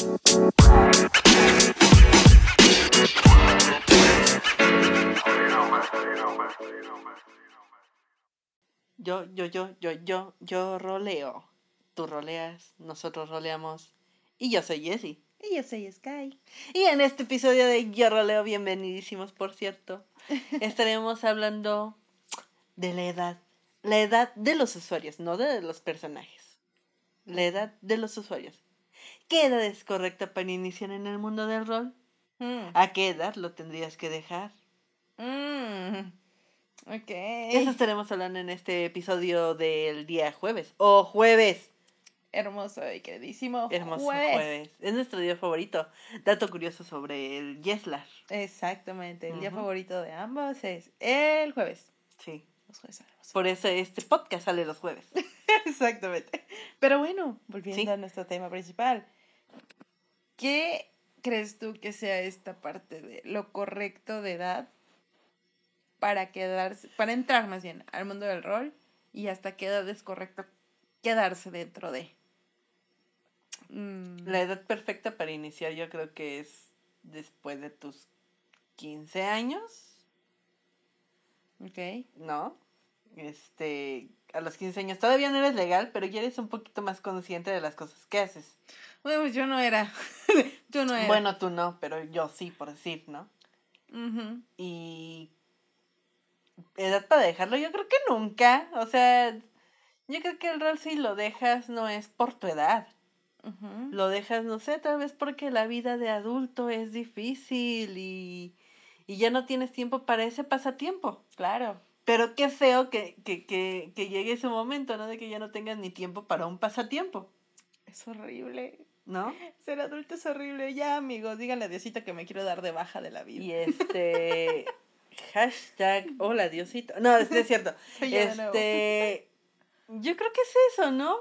Yo, yo, yo, yo, yo, yo roleo. Tú roleas, nosotros roleamos. Y yo soy Jessie. Y yo soy Sky. Y en este episodio de Yo roleo, bienvenidísimos, por cierto, estaremos hablando de la edad. La edad de los usuarios, no de los personajes. La edad de los usuarios. ¿Qué edad es correcta para iniciar en el mundo del rol? Mm. ¿A qué edad lo tendrías que dejar? Mm. Ok. Eso estaremos hablando en este episodio del día jueves. ¡O jueves! Hermoso y queridísimo. Hermoso jueves. jueves. Es nuestro día favorito. Dato curioso sobre el Yeslar. Exactamente. El día favorito de ambos es el jueves. Sí. Los jueves. Por eso este podcast sale los jueves. Exactamente. Pero bueno, volviendo Sí. a nuestro tema principal. ¿Qué crees tú que sea esta parte de lo correcto de edad para quedarse, para entrar más bien al mundo del rol y hasta qué edad es correcto quedarse dentro de? Mm, La edad perfecta para iniciar yo creo que es después de tus 15 años, ok. ¿no? Este, a los 15 años todavía no eres legal, pero ya eres un poquito más consciente de las cosas que haces. Bueno, pues yo no era. yo no era. Bueno, tú no, pero yo sí, por decir, ¿no? Y edad para dejarlo, yo creo que nunca. O sea, yo creo que el rol si lo dejas no es por tu edad. Lo dejas, no sé, tal vez porque la vida de adulto es difícil y, y ya no tienes tiempo para ese pasatiempo. Claro. Pero qué feo que, que, que, que llegue ese momento, ¿no? De que ya no tengas ni tiempo para un pasatiempo, Es horrible. ¿No? Ser adulto es horrible. Ya, amigos, díganle a Diosito que me quiero dar de baja de la vida. Y este... hashtag, hola Diosito. No, es, es cierto. Soy. Este, yo creo que es eso, ¿no?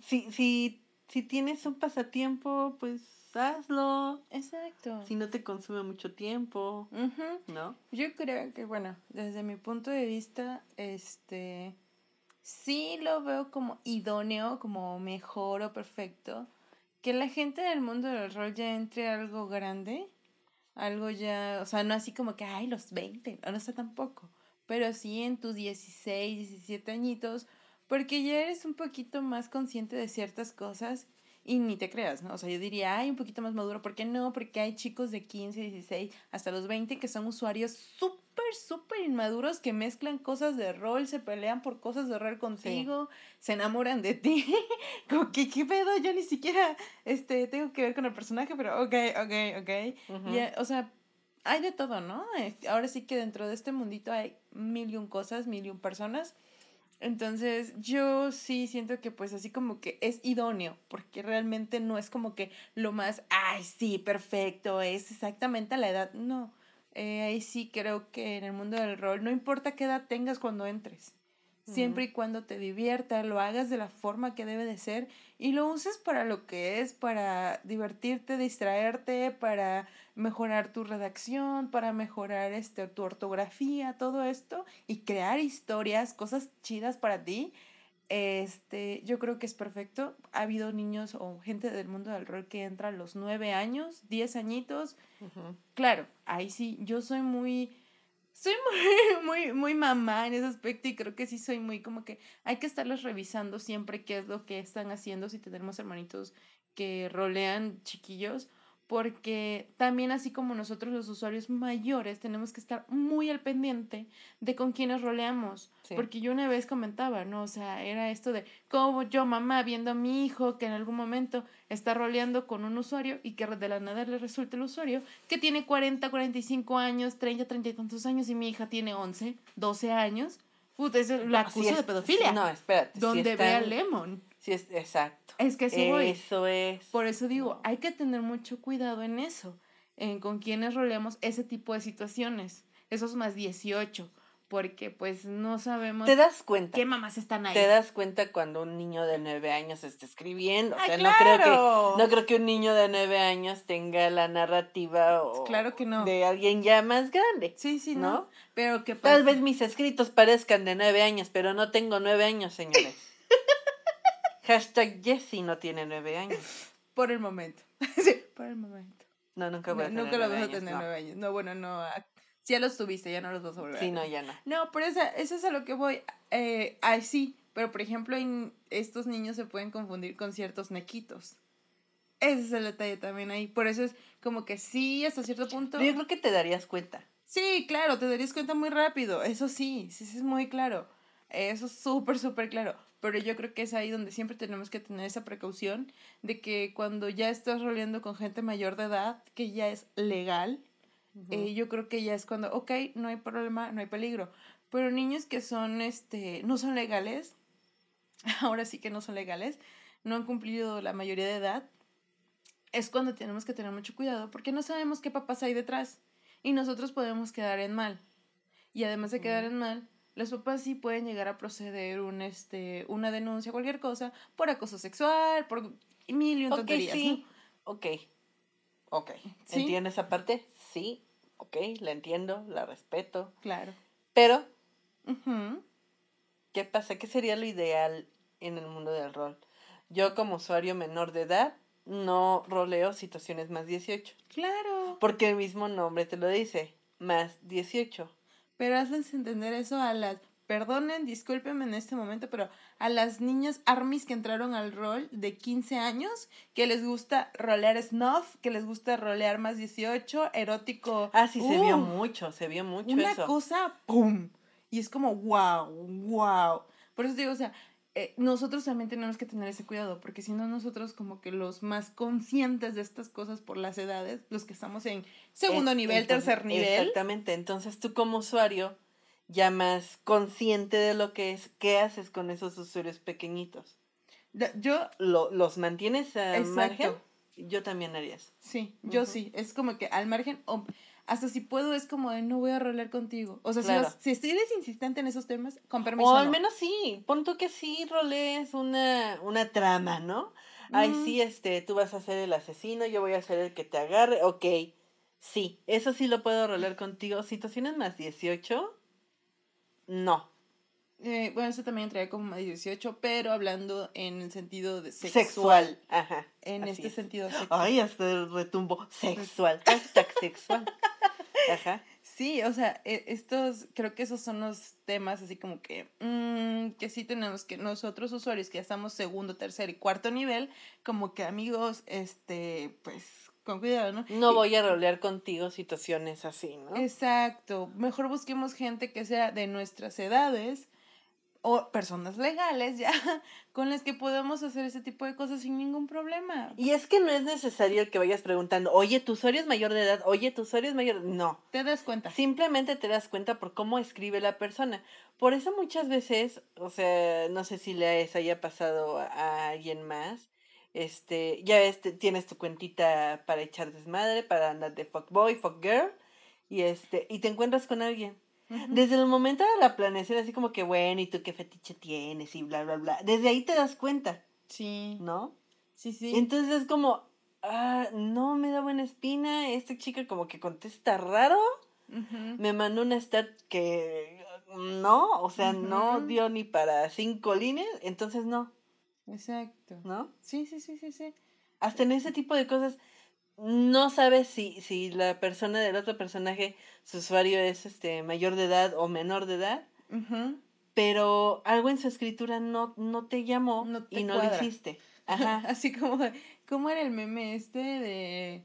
Si, si, si tienes un pasatiempo, pues hazlo. Exacto. Si no te consume mucho tiempo. ¿no? Yo creo que, bueno, desde mi punto de vista, este, sí lo veo como idóneo, como mejor o perfecto, que la gente del mundo del rol ya entre a algo grande, algo ya, o sea, no así como que, ay, los 20, no, no sé tampoco, pero sí en tus 16, 17 añitos, porque ya eres un poquito más consciente de ciertas cosas y ni te creas, ¿no? O sea, yo diría, ay, un poquito más maduro, ¿por qué no? Porque hay chicos de 15, 16, hasta los 20 que son usuarios súper, súper inmaduros que mezclan cosas de rol, se pelean por cosas de rol contigo, se enamoran de ti. Como que, ¿qué pedo? Yo ni siquiera, este, tengo que ver con el personaje, pero ok, ok, ok. Ujú. Ya, o sea, hay de todo, ¿no? Eh, Ahora sí que dentro de este mundito hay mil y un cosas, mil y un personas. Entonces, yo sí siento que pues así como que es idóneo, porque realmente no es como que lo más, ay, sí, perfecto, es exactamente a la edad. No, Eh, ahí sí creo que en el mundo del rol, no importa qué edad tengas cuando entres, siempre y cuando te divierta, lo hagas de la forma que debe de ser y lo uses para lo que es, para divertirte, distraerte, para mejorar tu redacción, para mejorar este, tu ortografía, todo esto y crear historias, cosas chidas para ti. Este, yo creo que es perfecto. Ha habido niños o gente del mundo del rol que entra a los nueve años, diez añitos. Claro, ahí sí, yo soy muy, soy muy, muy, muy mamá en ese aspecto y creo que sí soy muy como que hay que estarlos revisando siempre qué es lo que están haciendo si tenemos hermanitos que rolean chiquillos, porque también así como nosotros los usuarios mayores tenemos que estar muy al pendiente de con quiénes roleamos, Sí. porque yo una vez comentaba, ¿no? O sea, era esto de como yo mamá viendo a mi hijo que en algún momento está roleando con un usuario y que de la nada le resulta el usuario que tiene 40, 45 años, 30, 30 y tantos años y mi hija tiene 11, 12 años. Puta, eso la No, sí de pedofilia. No, espérate. donde ve a Lemon. Sí, es, exacto. Es que así voy. Eso es. Por eso digo, hay que tener mucho cuidado en eso, en con quienes roleamos ese tipo de situaciones, esos más 18, porque pues no sabemos Te das cuenta. qué mamás están ahí. Te das cuenta cuando un niño de nueve años está escribiendo. O ¡Ah, sea, no creo que claro! no creo que un niño de nueve años tenga la narrativa o Claro que no. de alguien ya más grande. Sí, sí, ¿no? ¿no? Pero que Tal vez mis escritos parezcan de nueve años, pero no tengo nueve años, señores. Hashtag Jessie no tiene nueve años. Por el momento. sí, por el momento. No, nunca voy a tener nunca lo vas a tener nueve años. No, bueno, no. Si ya los tuviste, ya no los vas a volver Sí, no, ya no. No, pero esa, eso es a lo que voy. Eh, ay, sí, pero por ejemplo, en- estos niños se pueden confundir con ciertos nequitos. Ese es el detalle también ahí. Por eso es como que sí, hasta cierto punto. Yo creo que te darías cuenta. Sí, claro, te darías cuenta muy rápido. Eso sí, sí, sí es muy claro. Eso es súper, súper claro. Pero yo creo que es ahí donde siempre tenemos que tener esa precaución de que cuando ya estás roleando con gente mayor de edad, que ya es legal, eh, yo creo que ya es cuando, ok, no hay problema, no hay peligro. Pero niños que son, este, no son legales, ahora sí que no son legales, no han cumplido la mayoría de edad, es cuando tenemos que tener mucho cuidado porque no sabemos qué papás hay detrás y nosotros podemos quedar en mal. Y además de quedar en mal, los papás sí pueden llegar a proceder un, este, una denuncia, cualquier cosa, por acoso sexual, por mil y un Ok, tonterías, sí. Ok. Ok. ¿Sí? ¿Entiendo esa parte? Sí. Ok, la entiendo, la respeto. ¿no? Claro. Pero. ¿qué pasa? ¿Qué sería lo ideal en el mundo del rol? Yo como usuario menor de edad no roleo situaciones más 18. Claro. Porque el mismo nombre te lo dice. Más 18. Pero hazles entender eso a las, perdonen, discúlpenme en este momento, pero a las niñas armies que entraron al rol de 15 años, que les gusta rolear snuff, que les gusta rolear más 18, erótico. Ah, sí, se vio Uh, mucho, se vio mucho Una eso. cosa, ¡pum! Y es como, wow, wow. Por eso digo, o sea, eh, nosotros también tenemos que tener ese cuidado, porque si no nosotros como que los más conscientes de estas cosas por las edades, los que estamos en segundo En- nivel, entonces, tercer nivel, Exactamente. Entonces tú como usuario, ya más consciente de lo que es, ¿qué haces con esos usuarios pequeñitos? yo ¿Lo, ¿Los mantienes a Exacto. margen? Yo también haría eso. Sí, yo sí. Es como que al margen, o hasta si puedo, es como de no voy a rolear contigo. O sea, si, vas- si eres insistente en esos temas, con permiso. O al no. menos sí, pon tú que sí rolees una, una trama, ¿no? Ay, Mm. sí, este, tú vas a ser el asesino, yo voy a ser el que te agarre, ok. Sí, eso sí lo puedo rolear contigo. Situaciones más 18, no. Eh, bueno, eso también entraría como más 18, pero hablando en el sentido de sexual. Sexual. Ajá. En este es. sentido sexual. Ay, hasta el retumbo. Sexual. Hashtag sexual. Ajá. Sí, o sea, e- estos, creo que esos son los temas así como que, mm, que sí tenemos que nosotros usuarios que ya estamos segundo, tercer y cuarto nivel, como que amigos, este, pues, con cuidado, ¿no? No voy a rolear contigo situaciones así, ¿no? Exacto. Mejor busquemos gente que sea de nuestras edades o personas legales ya con las que podamos hacer ese tipo de cosas sin ningún problema. Y es que no es necesario que vayas preguntando, oye, tu usuario es mayor de edad, oye, tu usuario es mayor. No. ¿Te das cuenta? Simplemente te das cuenta por cómo escribe la persona. Por eso muchas veces, o sea, no sé si les haya pasado a, alguien más. Este, ya ves, tienes tu cuentita para echar desmadre, para andar de fuckboy, fuckgirl, y este, y te encuentras con alguien. Desde el momento de la planeación, así como que, bueno, ¿y tú qué fetiche tienes? Y bla, bla, bla. Desde ahí te das cuenta, Sí, ¿no? sí, sí. Entonces es como, ah, no me da buena espina, esta chica como que contesta raro, me mandó una stat que no, o sea, no dio ni para cinco líneas, entonces no, Exacto. ¿no? Sí, sí, sí, sí, sí. Hasta en ese tipo de cosas no sabes si, si la persona del otro personaje, su usuario es este mayor de edad o menor de edad, pero algo en su escritura no, no te llamó No te y no lo hiciste. Ajá. Así como, ¿cómo era el meme este de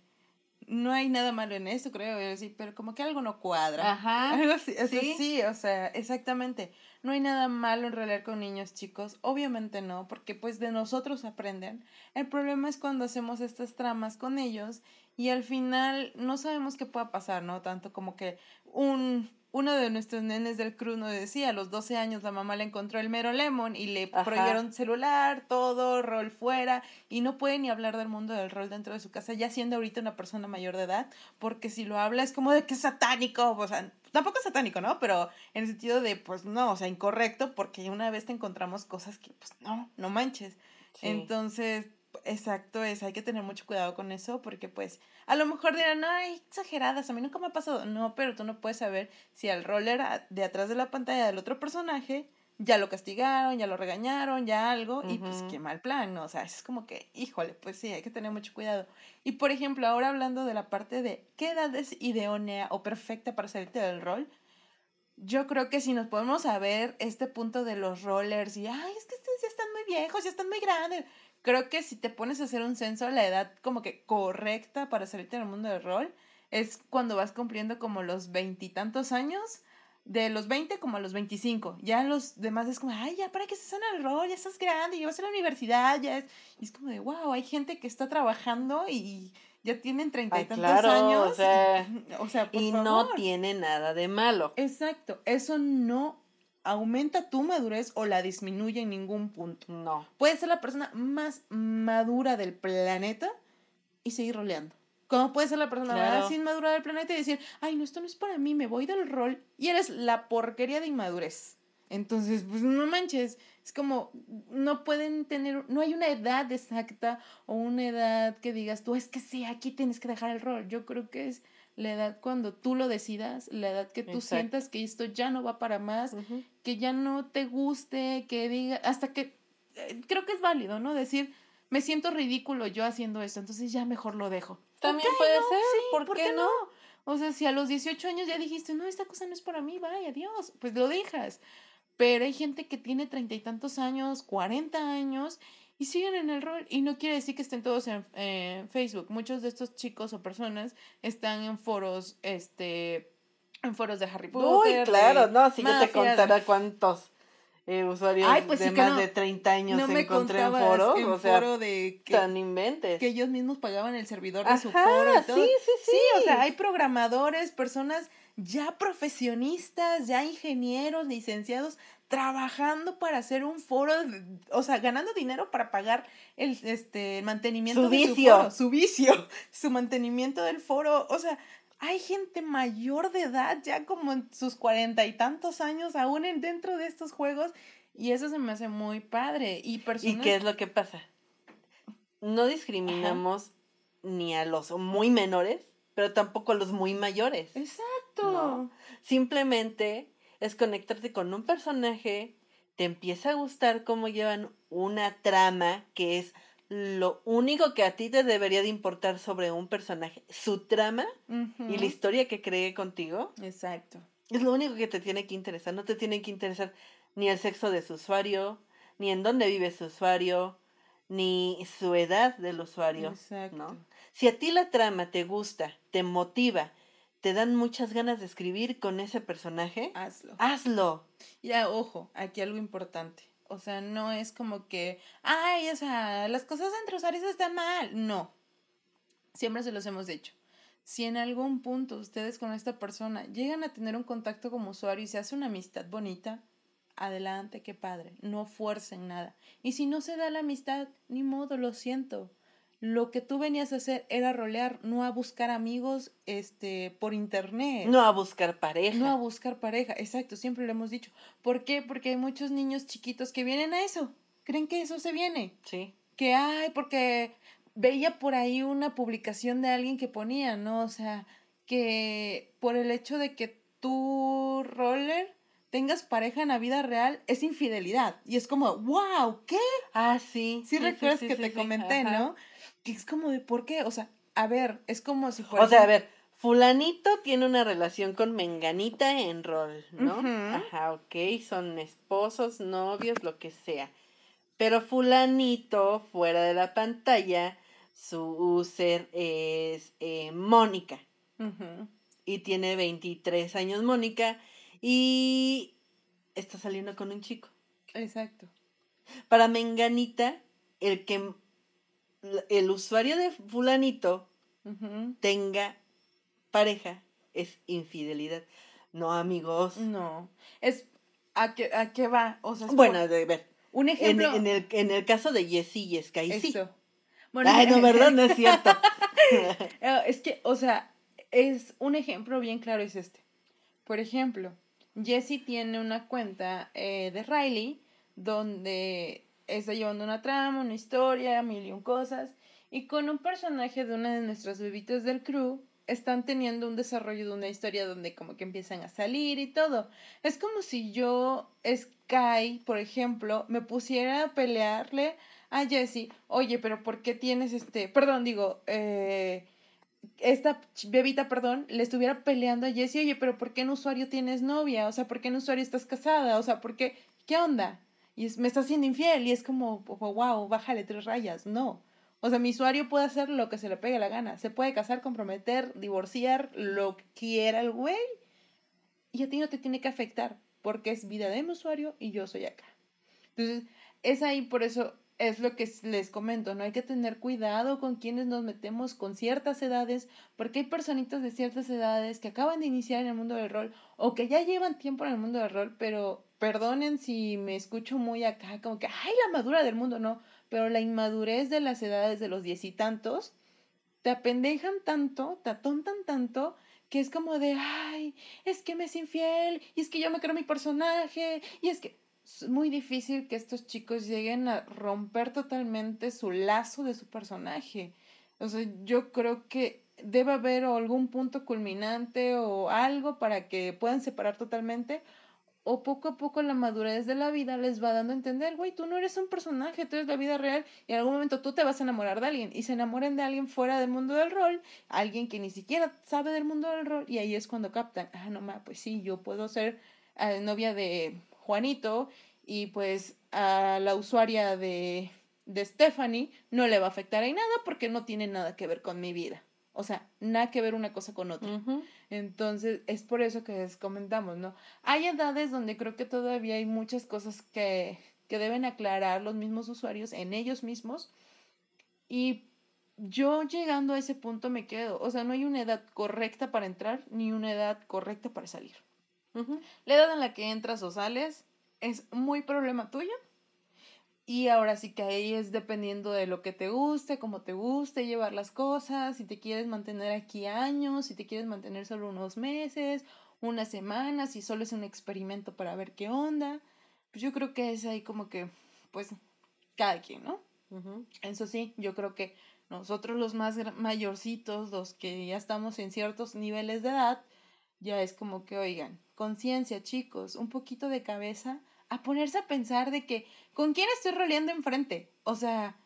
no hay nada malo en eso, creo, así, pero como que algo no cuadra. Ajá. Algo así, o sea, sí. sí, o sea, exactamente. No hay nada malo en rolear con niños chicos, obviamente no, porque pues de nosotros aprenden. El problema es cuando hacemos estas tramas con ellos y al final no sabemos qué pueda pasar, ¿no? Tanto como que un uno de nuestros nenes del crew nos decía, a los 12 años la mamá le encontró el mero lemon y le Ajá. prohibieron celular, todo, rol fuera, y no puede ni hablar del mundo del rol dentro de su casa, ya siendo ahorita una persona mayor de edad, porque si lo habla es como de que es satánico, o sea, tampoco es satánico, ¿no? Pero en el sentido de, pues no, o sea, incorrecto, porque una vez te encontramos cosas que, pues no, no manches. Sí. Entonces, exacto, es, hay que tener mucho cuidado con eso, porque pues a lo mejor dirán, ay, exageradas, a mí nunca me ha pasado. No, pero tú no puedes saber si al roller de atrás de la pantalla del otro personaje ya lo castigaron, ya lo regañaron, ya algo, y pues qué mal plan, ¿no? O sea, es como que, híjole, pues sí, hay que tener mucho cuidado. Y por ejemplo, ahora hablando de la parte de qué edad es idónea o perfecta para salirte del rol, yo creo que si nos podemos saber este punto de los rollers y, ay, es que ustedes ya están muy viejos, ya están muy grandes. Creo que si te pones a hacer un censo, la edad como que correcta para salirte del mundo del rol es cuando vas cumpliendo como los veintitantos años, de los 20 como a los 25. Ya los demás es como, ay, ya para que se sana el rol, ya estás grande, ya vas a la universidad, ya es. Y es como de, wow, hay gente que está trabajando y ya tienen treinta y tantos claro, años. o sea, o sea, por y no tiene nada de malo. Exacto, eso no aumenta tu madurez o la disminuye en ningún punto. No. Puedes ser la persona más madura del planeta y seguir roleando. Como puedes ser la persona Claro. más inmadura del planeta y decir, ay, no, esto no es para mí, me voy del rol y eres la porquería de inmadurez. Entonces, pues no manches, es como, no pueden tener, no hay una edad exacta o una edad que digas tú, es que sí, aquí tienes que dejar el rol. Yo creo que es la edad cuando tú lo decidas, la edad que tú Exacto. sientas que esto ya no va para más, que ya no te guste, que diga, hasta que eh, creo que es válido, ¿no? Decir, me siento ridículo yo haciendo esto, entonces ya mejor lo dejo. También Ok, puede no, ser, sí, ¿por, qué, no? O sea, si a los 18 años ya dijiste, no, esta cosa no es para mí, vaya, adiós, pues lo dejas. Pero hay gente que tiene treinta y tantos años, 40 años y siguen en el rol. Y no quiere decir que estén todos en eh, Facebook. Muchos de estos chicos o personas están en foros, este, en foros de Harry Uy, Potter. claro, de no, si yo te mafias, contara cuántos eh, usuarios Ay, pues de sí más no- de 30 años no me encontré en foros, en o sea, foro de que, tan inventes. que ellos mismos pagaban el servidor de su foro y todo. sí, sí, sí. Sí, o sea, hay programadores, personas ya profesionistas, ya ingenieros, licenciados, trabajando para hacer un foro, o sea, ganando dinero para pagar el, este, el mantenimiento Su de vicio. su foro, su vicio, su mantenimiento del foro, o sea, hay gente mayor de edad, ya como en sus cuarenta y tantos años, aún en, dentro de estos juegos, y eso se me hace muy padre. Y personas... ¿Y qué es lo que pasa? No discriminamos ni a los muy menores, pero tampoco a los muy mayores. Exacto. No. Simplemente es conectarte con un personaje, te empieza a gustar cómo llevan una trama que es lo único que a ti te debería de importar sobre un personaje, su trama y la historia que cree contigo, Exacto. es lo único que te tiene que interesar, no te tiene que interesar ni el sexo de su usuario, ni en dónde vive su usuario, ni su edad del usuario, Exacto. ¿no? Si a ti la trama te gusta, te motiva, te dan muchas ganas de escribir con ese personaje, Hazlo. hazlo. Ya, ojo, aquí algo importante. O sea, no es como que, ay, o sea, las cosas entre usuarios están mal. No. Siempre se los hemos dicho. Si en algún punto ustedes con esta persona llegan a tener un contacto como usuario y se hace una amistad bonita, adelante, qué padre. No fuercen nada. Y si no se da la amistad, ni modo, lo siento. Lo que tú venías a hacer era rolear, no a buscar amigos este, por internet. No a buscar pareja. No a buscar pareja, exacto, siempre lo hemos dicho. ¿Por qué? Porque hay muchos niños chiquitos que vienen a eso, creen que eso se viene. Sí. Que, ay, porque veía por ahí una publicación de alguien que ponía, ¿no? O sea, que por el hecho de que tú, roller, tengas pareja en la vida real, es infidelidad. Y es como, wow, ¿qué? Ah, sí. Sí, recuerdas sí, que te comenté. ¿no? Que es como de, ¿por qué? O sea, a ver, es como si por O sea, a ver, fulanito tiene una relación con menganita en rol, ¿no? Ajá, ok, son esposos, novios, lo que sea. Pero fulanito, fuera de la pantalla, su user es eh, Mónica. Y tiene 23 años Mónica y está saliendo con un chico. Exacto. Para Menganita, el que el usuario de fulanito tenga pareja es infidelidad. No, amigos. No, es a qué, a qué va, o sea, Bueno, por- de ver. un ejemplo. en el, en el caso de Jessie y Sky, sí. Eso. Bueno, Ay, no, ¿verdad? No es cierto. eh, es que, o sea, es un ejemplo bien claro es este. Por ejemplo, Jessie tiene una cuenta eh, de Riley donde está llevando una trama, una historia, mil y un cosas, y con un personaje de una de nuestras bebitas del crew están teniendo un desarrollo de una historia donde como que empiezan a salir y todo. Es como si yo, Sky, por ejemplo, me pusiera a pelearle a Jessie, oye, pero ¿por qué tienes este, perdón, digo, eh, esta bebita, perdón, le estuviera peleando a Jessie, oye, pero ¿por qué en usuario tienes novia? O sea, ¿por qué en usuario estás casada? O sea, ¿por qué? ¿Qué onda? Y es, me está haciendo infiel y es como, wow, bájale tres rayas. No. O sea, mi usuario puede hacer lo que se le pegue la gana. Se puede casar, comprometer, divorciar, lo que quiera el güey. Y a ti no te tiene que afectar, porque es vida de mi usuario y yo soy acá. Entonces, es ahí por eso es lo que les comento, ¿no? Hay que tener cuidado con quienes nos metemos con ciertas edades, porque hay personitas de ciertas edades que acaban de iniciar en el mundo del rol o que ya llevan tiempo en el mundo del rol, pero perdonen si me escucho muy acá, como que, ay, la madura del mundo, no pero la inmadurez de las edades de los diez y tantos te apendejan tanto, te atontan tanto, que es como de, ay, es que me es infiel, y es que yo me creo mi personaje, y es que es muy difícil que estos chicos lleguen a romper totalmente su lazo de su personaje. O sea, yo creo que debe haber algún punto culminante o algo para que puedan separar totalmente o poco a poco la madurez de la vida les va dando a entender, güey, tú no eres un personaje, tú eres la vida real y en algún momento tú te vas a enamorar de alguien y se enamoren de alguien fuera del mundo del rol, alguien que ni siquiera sabe del mundo del rol y ahí es cuando captan, ah, no ma, pues sí, yo puedo ser eh, novia de Juanito y pues a la usuaria de, de Stephanie no le va a afectar ahí nada porque no tiene nada que ver con mi vida. O sea, nada que ver una cosa con otra. Entonces, es por eso que les comentamos, ¿no? Hay edades donde creo que todavía hay muchas cosas que, que deben aclarar los mismos usuarios en ellos mismos. Y yo llegando a ese punto me quedo. O sea, no hay una edad correcta para entrar ni una edad correcta para salir. La edad en la que entras o sales es muy problema tuyo y ahora sí que ahí es dependiendo de lo que te guste, cómo te guste llevar las cosas, si te quieres mantener aquí años, si te quieres mantener solo unos meses, unas semanas, si solo es un experimento para ver qué onda. Pues yo creo que es ahí como que, pues, cada quien, ¿no? Eso sí, yo creo que nosotros los más mayorcitos, los que ya estamos en ciertos niveles de edad, ya es como que, oigan, conciencia, chicos, un poquito de cabeza a ponerse a pensar de que, ¿con quién estoy roleando enfrente? O sea,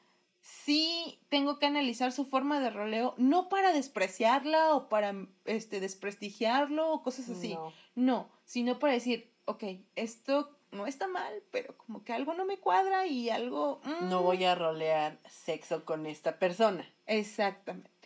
sí tengo que analizar su forma de roleo, no para despreciarla o para este, desprestigiarlo o cosas así. No. sino para decir, ok, esto no está mal, pero como que algo no me cuadra y algo... No voy a rolear sexo con esta persona. Exactamente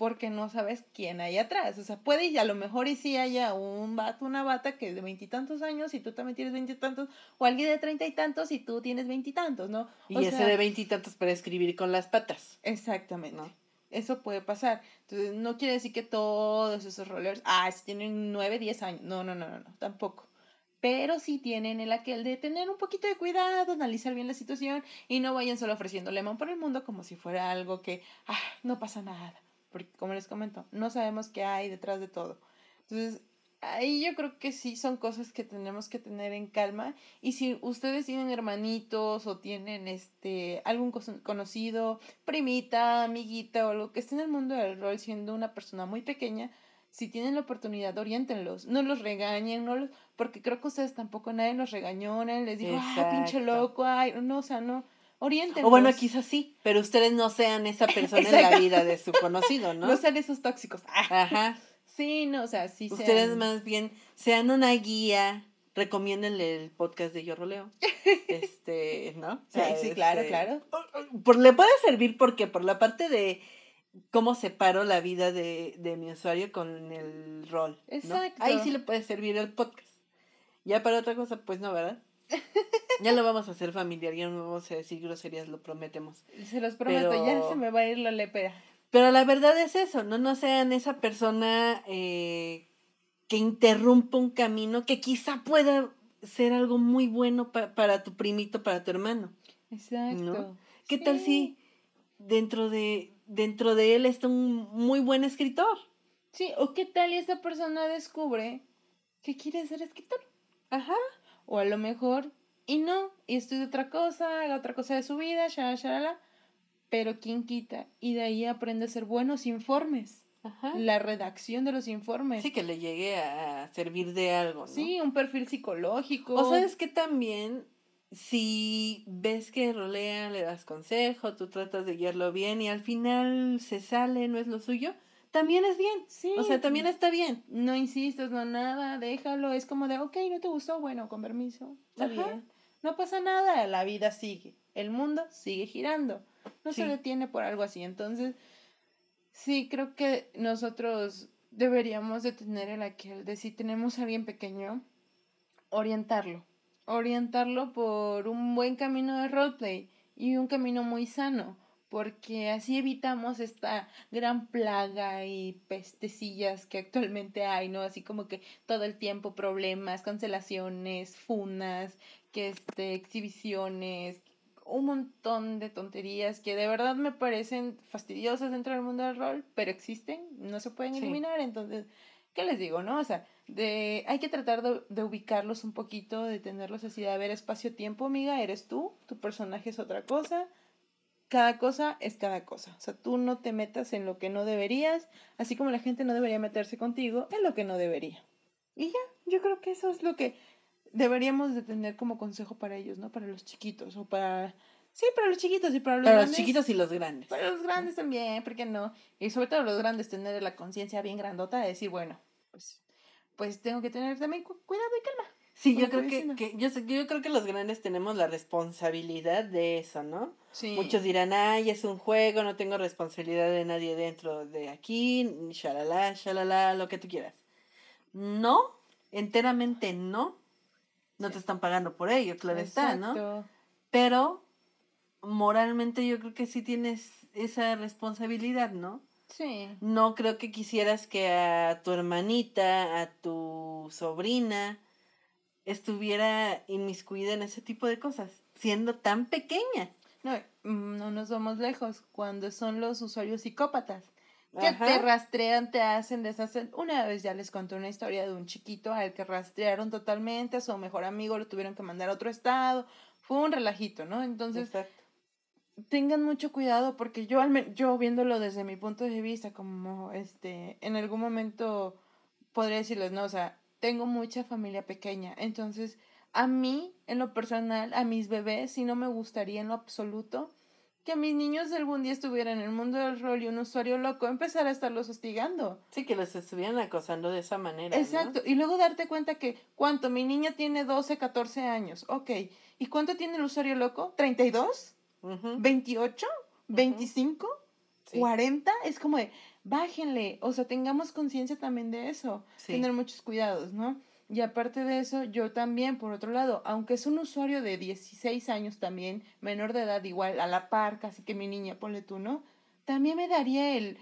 porque no sabes quién hay atrás. O sea, puede y a lo mejor y sí haya un vato, una bata que es de veintitantos años y tú también tienes veintitantos, o alguien de treinta y tantos y tú tienes veintitantos, ¿no? y ese de veintitantos para escribir con las patas. Exactamente. Eso puede pasar. Entonces, no quiere decir que todos esos rollers, ah, si tienen nueve, diez años. No, no, no, no, no, tampoco. Pero sí tienen el aquel de tener un poquito de cuidado, analizar bien la situación y no vayan solo ofreciendo lemon por el mundo como si fuera algo que, ah, no pasa nada porque como les comento, no sabemos qué hay detrás de todo. Entonces, ahí yo creo que sí son cosas que tenemos que tener en calma. Y si ustedes tienen hermanitos o tienen este algún conocido, primita, amiguita o algo que esté en el mundo del rol siendo una persona muy pequeña, si tienen la oportunidad, oriéntenlos, no los regañen, no los, porque creo que ustedes tampoco nadie los regañó, nadie les dijo, ay, pinche loco, ay, no, o sea, no, Oriéntenos. O bueno, quizás sí, pero ustedes no sean esa persona en la vida de su conocido, ¿no? No sean esos tóxicos. Ajá. Sí, no, o sea, sí Ustedes más bien sean una guía, recomiéndenle el podcast de Yo Roleo. Este, ¿no? sí, sí, claro, este, claro. Por, le puede servir porque por la parte de cómo separo la vida de, de mi usuario con el rol. Exacto. Ahí sí le puede servir el podcast. Ya para otra cosa, pues no, ¿verdad? Ya lo vamos a hacer familiar, ya no vamos a decir groserías, lo prometemos. Se los prometo, ya se me va a ir la lepera. Pero la verdad es eso, no, no sean esa persona eh, que interrumpa un camino que quizá pueda ser algo muy bueno para tu primito, para tu hermano. Exacto. ¿Qué tal si dentro de, dentro de él está un muy buen escritor? Sí, o qué tal y esa persona descubre que quiere ser escritor. Ajá. O a lo mejor, y no, y estudia otra cosa, haga otra cosa de su vida, shalala, pero quién quita, y de ahí aprende a hacer buenos informes. Ajá. la redacción de los informes. Sí, que le llegue a servir de algo, ¿no? Sí, un perfil psicológico. O sabes que también, si ves que rolea, le das consejo, tú tratas de guiarlo bien y al final se sale, no es lo suyo, también es bien. Sí. O sea, también está bien. No insistas, no nada, déjalo. Es como de, ok, no te gustó, bueno, con permiso. Está Ajá. bien. No pasa nada, la vida sigue. El mundo sigue girando. No Sí. se detiene por algo así. Entonces, sí, creo que nosotros deberíamos de tener el aquel de si tenemos a alguien pequeño, orientarlo. Orientarlo por un buen camino de roleplay y un camino muy sano. Porque así evitamos esta gran plaga y pestecillas que actualmente hay, ¿no? Así como que todo el tiempo problemas, cancelaciones, funas, que este, exhibiciones, un montón de tonterías que de verdad me parecen fastidiosas dentro del mundo del rol, pero existen, no se pueden Sí. eliminar, entonces, ¿qué les digo, no? O sea, de, hay que tratar de, de ubicarlos un poquito, de tenerlos así, de haber espacio-tiempo, amiga, eres tú, tu personaje es otra cosa, cada cosa es cada cosa, o sea, tú no te metas en lo que no deberías, así como la gente no debería meterse contigo en lo que no debería. Y ya, yo creo que eso es lo que deberíamos de tener como consejo para ellos, ¿no? Para los chiquitos o para... Sí, para los chiquitos y para los Para los grandes. chiquitos y los grandes. Para los grandes también, ¿por qué no? Y sobre todo los grandes tener la conciencia bien grandota de decir, bueno, pues, pues tengo que tener también cu- cuidado y calma. Sí, como yo creo que que, yo, sé- yo creo que los grandes tenemos la responsabilidad de eso, ¿no? Sí. Muchos dirán, ay, es un juego, no tengo responsabilidad de nadie dentro de aquí, shalala, shalala, lo que tú quieras. No, enteramente no. No Sí. te están pagando por ello, claro está, ¿no? Exacto. Pero moralmente yo creo que sí tienes esa responsabilidad, ¿no? Sí. No creo que quisieras que a tu hermanita, a tu sobrina, estuviera inmiscuida en ese tipo de cosas, siendo tan pequeña. No, mm, no nos vamos lejos. Cuando son los usuarios psicópatas que Ajá. te rastrean, te hacen, deshacen. Una vez ya les conté una historia de un chiquito al que rastrearon totalmente, a su mejor amigo lo tuvieron que mandar a otro estado. Fue un relajito, ¿no? Entonces, Exacto. tengan mucho cuidado porque yo, yo viéndolo desde mi punto de vista, como este, en algún momento podría decirles, no, o sea, tengo mucha familia pequeña, entonces a mí, en lo personal, a mis bebés, sí no me gustaría en lo absoluto que mis niños algún día estuvieran en el mundo del rol y un usuario loco empezara a estarlos hostigando. Sí, que los estuvieran acosando de esa manera. ¿no? Exacto, y luego darte cuenta que, ¿cuánto? Mi niña tiene 12, 14 años, ok, ¿y cuánto tiene el usuario loco? ¿32? Ujú, ¿28? ¿25? sí, 40 es como de bájenle, o sea, tengamos conciencia también de eso, sí. tener muchos cuidados, ¿no? Y aparte de eso, yo también, por otro lado, aunque es un usuario de 16 años también, menor de edad igual, a la par, casi que mi niña, ponle tú, ¿no? También me daría el,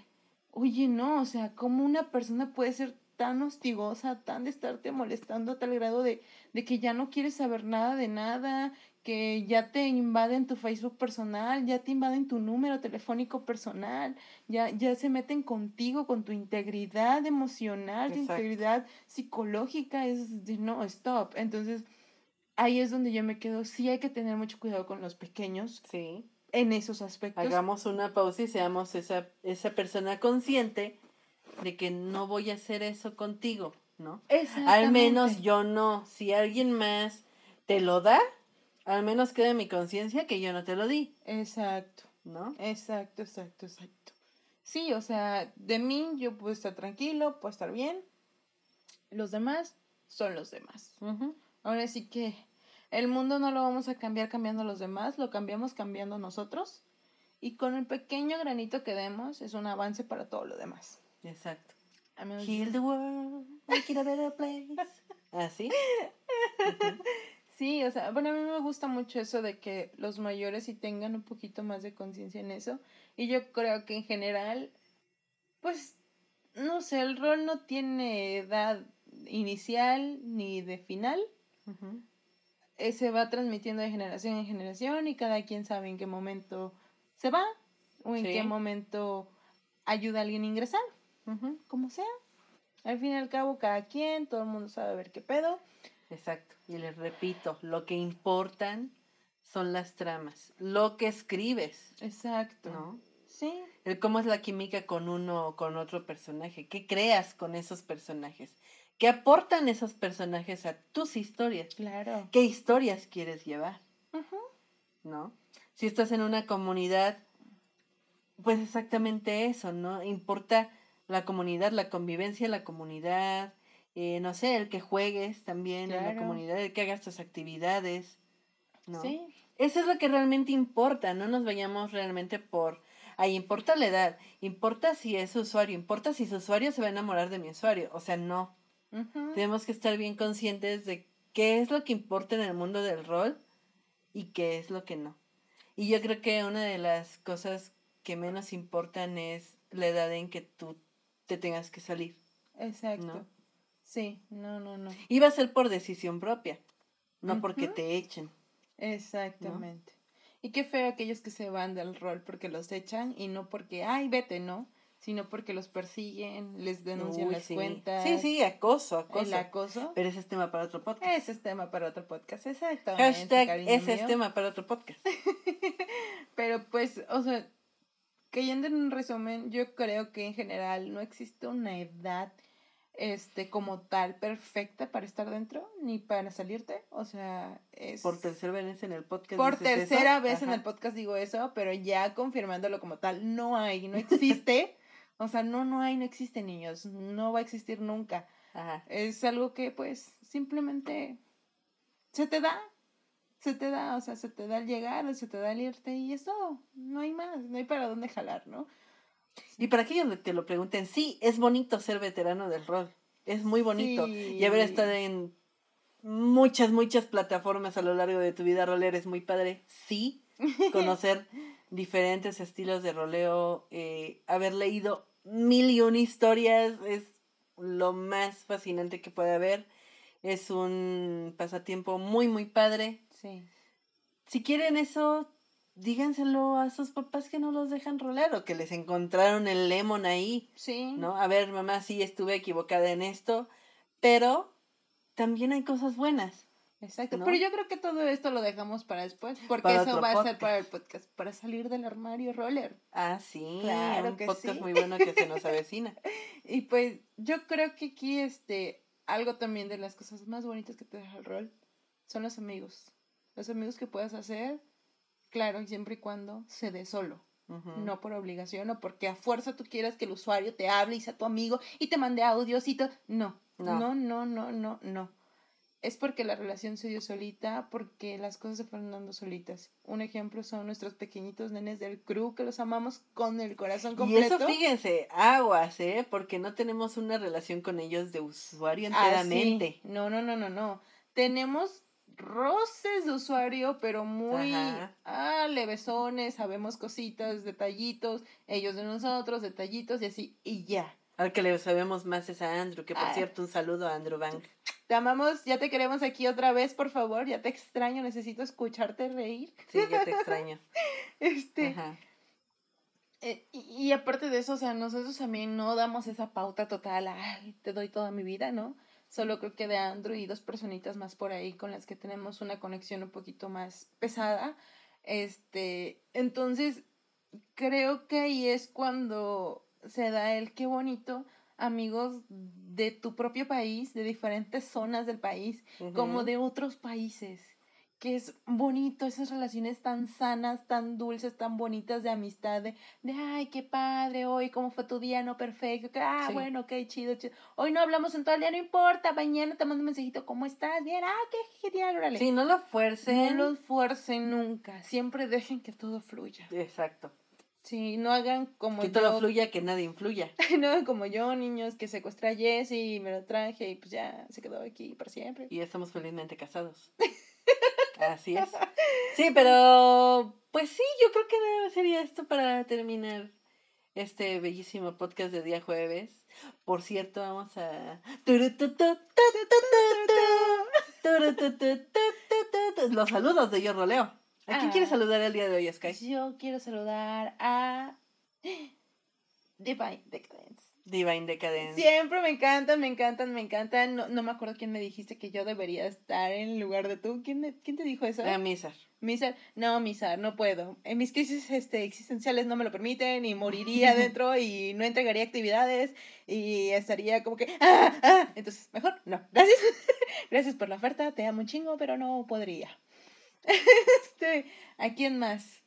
oye, no, o sea, ¿cómo una persona puede ser tan hostigosa, tan de estarte molestando a tal grado de, de que ya no quieres saber nada de nada, que ya te invaden tu Facebook personal, ya te invaden tu número telefónico personal, ya, ya se meten contigo, con tu integridad emocional, tu integridad psicológica, es de no, stop. Entonces, ahí es donde yo me quedo, sí hay que tener mucho cuidado con los pequeños Sí. en esos aspectos. Hagamos una pausa y seamos esa, esa persona consciente de que no voy a hacer eso contigo, ¿no? Al menos yo no. Si alguien más te lo da, al menos queda en mi conciencia que yo no te lo di, Exacto. ¿no? Exacto, exacto, exacto. Sí, o sea, de mí yo puedo estar tranquilo, puedo estar bien. Los demás son los demás. Ahora sí que el mundo no lo vamos a cambiar cambiando a los demás, lo cambiamos cambiando nosotros. Y con el pequeño granito que demos es un avance para todo lo demás. Exacto. Heal the world, make it a better place. ¿Así? Sí, o sea, bueno, a mí me gusta mucho eso de que los mayores sí tengan un poquito más de conciencia en eso. Y yo creo que en general, pues, no sé, el rol no tiene edad inicial ni de final. Eh, se va transmitiendo de generación en generación y cada quien sabe en qué momento se va o en Sí. qué momento ayuda a alguien a ingresar, como sea. Al fin y al cabo, cada quien, todo el mundo sabe ver qué pedo. Exacto. Y les repito, lo que importan son las tramas, lo que escribes, Exacto. ¿no? Sí. El cómo es la química con uno o con otro personaje. ¿Qué creas con esos personajes? ¿Qué aportan esos personajes a tus historias? Claro. ¿Qué historias quieres llevar? ¿No? Si estás en una comunidad, pues exactamente eso, ¿no? Importa la comunidad, la convivencia en la comunidad, eh, no sé, el que juegues también en la comunidad, el que hagas tus actividades, ¿no? Sí. Eso es lo que realmente importa, no nos vayamos realmente por, ahí importa la edad, importa si es usuario, importa si su usuario se va a enamorar de mi usuario, o sea, no, tenemos que estar bien conscientes de qué es lo que importa en el mundo del rol y qué es lo que no. Y yo creo que una de las cosas que menos importan es la edad en que tú te tengas que salir. Exacto. ¿No? Sí, no, no, no. Va a ser por decisión propia, no porque te echen. Exactamente. Y qué feo aquellos que se van del rol porque los echan y no porque, ay, vete, ¿no? Sino porque los persiguen, les denuncian Uy, las sí. cuentas. Sí, sí, acoso, El acoso. acoso. Pero ese es tema para otro podcast. Ese es tema para otro podcast, exactamente. Hashtag ese es tema para otro podcast. Pero pues, o sea, cayendo en un resumen, yo creo que en general no existe una edad este como tal perfecta para estar dentro ni para salirte, o sea, es Por tercera vez en el podcast. por eso. tercera vez en el podcast digo eso, pero ya confirmándolo como tal, no hay, no existe. o sea, no, no hay, no existe, niños. No va a existir nunca. Ajá. Es algo que, pues, simplemente se te da. Se te da, o sea, se te da el llegar o se te da el irte y eso, no hay más, no hay para dónde jalar, ¿no? Y para aquellos que lo pregunten, sí, es bonito ser veterano del rol. Es muy bonito. Y haber estado en muchas, muchas plataformas a lo largo de tu vida rolera es muy padre. Sí, conocer diferentes estilos de roleo, eh, haber leído mil y una historias es lo más fascinante que puede haber. Es un pasatiempo muy, muy padre. Sí. Si quieren eso, díganselo a sus papás que no los dejan rolar o que les encontraron el lemon ahí, Sí. ¿no? A ver, mamá, sí estuve equivocada en esto, pero también hay cosas buenas. Exacto. ¿no? Pero yo creo que todo esto lo dejamos para después, porque Para eso va a ser para el podcast, para salir del armario roller. Ah, sí, Claro un que podcast sí. muy bueno que se nos avecina. Y pues yo creo que aquí este algo también de las cosas más bonitas que te deja el rol son los amigos. Los amigos que puedas hacer, claro, siempre y cuando se dé solo, no por obligación o porque a fuerza tú quieras que el usuario te hable y sea tu amigo y te mande audios y todo. No, No. no, no, no, no, no. Es porque la relación se dio solita, porque las cosas se fueron dando solitas. Un ejemplo son nuestros pequeñitos nenes del crew que los amamos con el corazón Y completo. eso, fíjense, aguas, ¿eh? Porque no tenemos una relación con ellos de usuario Ah, enteramente. sí. No, no, no, no, no. Tenemos roces de usuario, pero muy Ajá. ah, levesones, sabemos cositas, detallitos, ellos de nosotros, detallitos y así, y ya. Al que le sabemos más es a Andrew, que por Ah. cierto, un saludo a Andrew Bank. Te amamos, ya te queremos aquí otra vez, por favor, ya te extraño, necesito escucharte reír. Sí, ya te extraño. Este, Ajá. eh, y, y aparte de eso, o sea, nosotros también no damos esa pauta total, ay, te doy toda mi vida, ¿no? Solo creo que de Andrew y dos personitas más por ahí con las que tenemos una conexión un poquito más pesada. Este, entonces, creo que ahí es cuando se da el qué bonito amigos de tu propio país, de diferentes zonas del país, como de otros países. Que es bonito esas relaciones tan sanas, tan dulces, tan bonitas de amistad, de, de ay, qué padre, hoy, ¿cómo fue tu día? No, perfecto, que, ah, Sí. bueno, ok, chido, chido. Hoy no hablamos en todo el día, no importa, mañana te mando un mensajito, ¿cómo estás? Bien, ah, qué genial, órale. Sí, no lo no fuercen. los fuercen nunca, siempre dejen que todo fluya. Exacto. Sí, no hagan como Que yo. todo fluya, que nadie influya. no hagan como yo, niños, que secuestré a Jesse y me lo traje y pues ya se quedó aquí para siempre. Y estamos felizmente casados. Así es. Sí, pero pues sí, yo creo que sería esto para terminar este bellísimo podcast de día jueves. Por cierto, vamos a... Los saludos de Yo Roleo. ¿A quién Ah. quieres saludar el día de hoy, Sky? Yo quiero saludar a Divine Decadence. Divine Decadence. Siempre me encantan, me encantan, me encantan. No, no me acuerdo quién me dijiste que yo debería estar en lugar de tú. ¿Quién, me- quién te dijo eso? A Mizar. Misa, no, Misa, no puedo. En mis crisis este, existenciales no me lo permiten y moriría dentro y no entregaría actividades y estaría como que, ah, ah. Entonces, mejor, no. Gracias. Gracias por la oferta, te amo un chingo, pero no podría. este, ¿a quién más?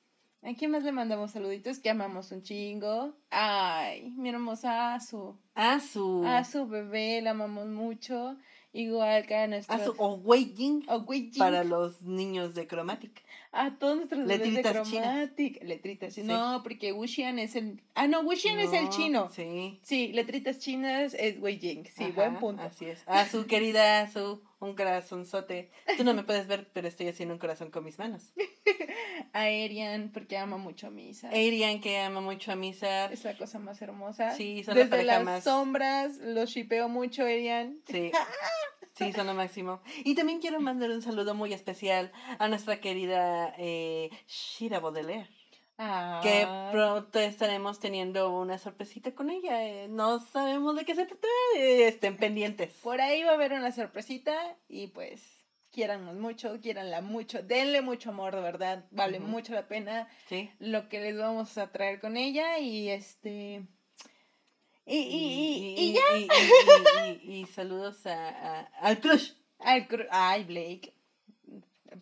¿A quién más le mandamos saluditos? Que amamos un chingo. Ay, mi hermosa Azu. Azu. Azu, bebé, la amamos mucho. Igual que a nuestros... Azu o Weijing. O Weijing. Para los niños de Chromatic. A todos nuestros bebés de Chromatic. Letritas chinas. No, porque Wuxian es el... Ah, no, Wuxian es el chino. Sí. Sí, letritas chinas es Weijing. Sí, buen punto. Así es. Azu, querida Azu un corazonzote. Tú no me puedes ver, pero estoy haciendo un corazón con mis manos. a Arian, porque ama mucho a Misa. Arian, que ama mucho a Misa. Es la cosa más hermosa. Sí, son Desde las sombras, los shipeo mucho, Arian. Sí. Sí, son lo máximo. Y también quiero mandar un saludo muy especial a nuestra querida eh, Shira Baudelaire. Que pronto estaremos teniendo una sorpresita con ella. Eh, no sabemos de qué se trata. Eh, estén pendientes. Por ahí va a haber una sorpresita y pues quiérannos mucho, quiéranla mucho, denle mucho amor, de verdad. Vale mucho la pena ¿Sí? lo que les vamos a traer con ella y este... Y, y, y, ya. Y, saludos a, al crush. Al crush. Ay, Blake.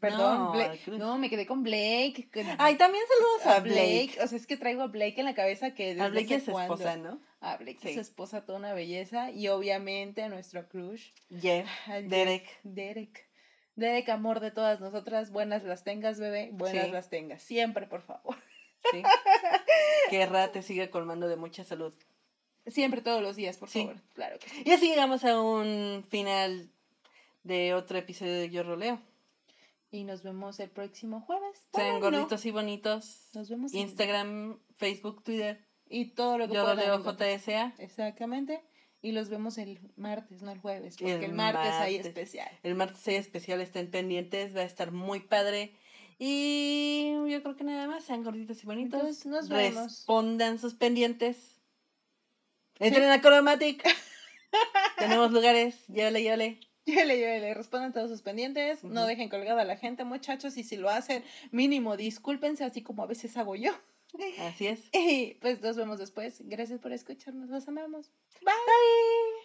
Perdón, no, me quedé con Blake. Ay, también saludos a, Blake. O sea, es que traigo a Blake en la cabeza que A Blake es esposa, ¿no? A Blake es su esposa, toda una belleza. Y obviamente a nuestro crush. Jeff. Derek. Derek. Derek, amor de todas nosotras. Buenas las tengas, bebé. Buenas las tengas. Siempre, por favor. Sí. que Ra te siga colmando de mucha salud. Siempre, todos los días, por favor. Claro que sí. Y así llegamos a un final de otro episodio de Yo Roleo. Y nos vemos el próximo jueves. Sean gorditos y bonitos. Nos vemos. Instagram, Facebook, Twitter. Y todo lo que Yo leo JSA. Exactamente. Y los vemos el martes, no el jueves. Porque el, martes, hay especial. El martes hay especial, estén pendientes. Va a estar muy padre. Y yo creo que nada más. Sean gorditos y bonitos. nos vemos. Respondan sus pendientes. Entren a Chromatic. Tenemos lugares. Llévale, llévale. le, le respondan todos sus pendientes, no dejen colgada a la gente, muchachos, y si lo hacen, mínimo discúlpense, así como a veces hago yo. Así es. Y pues nos vemos después. Gracias por escucharnos, los amamos. Bye.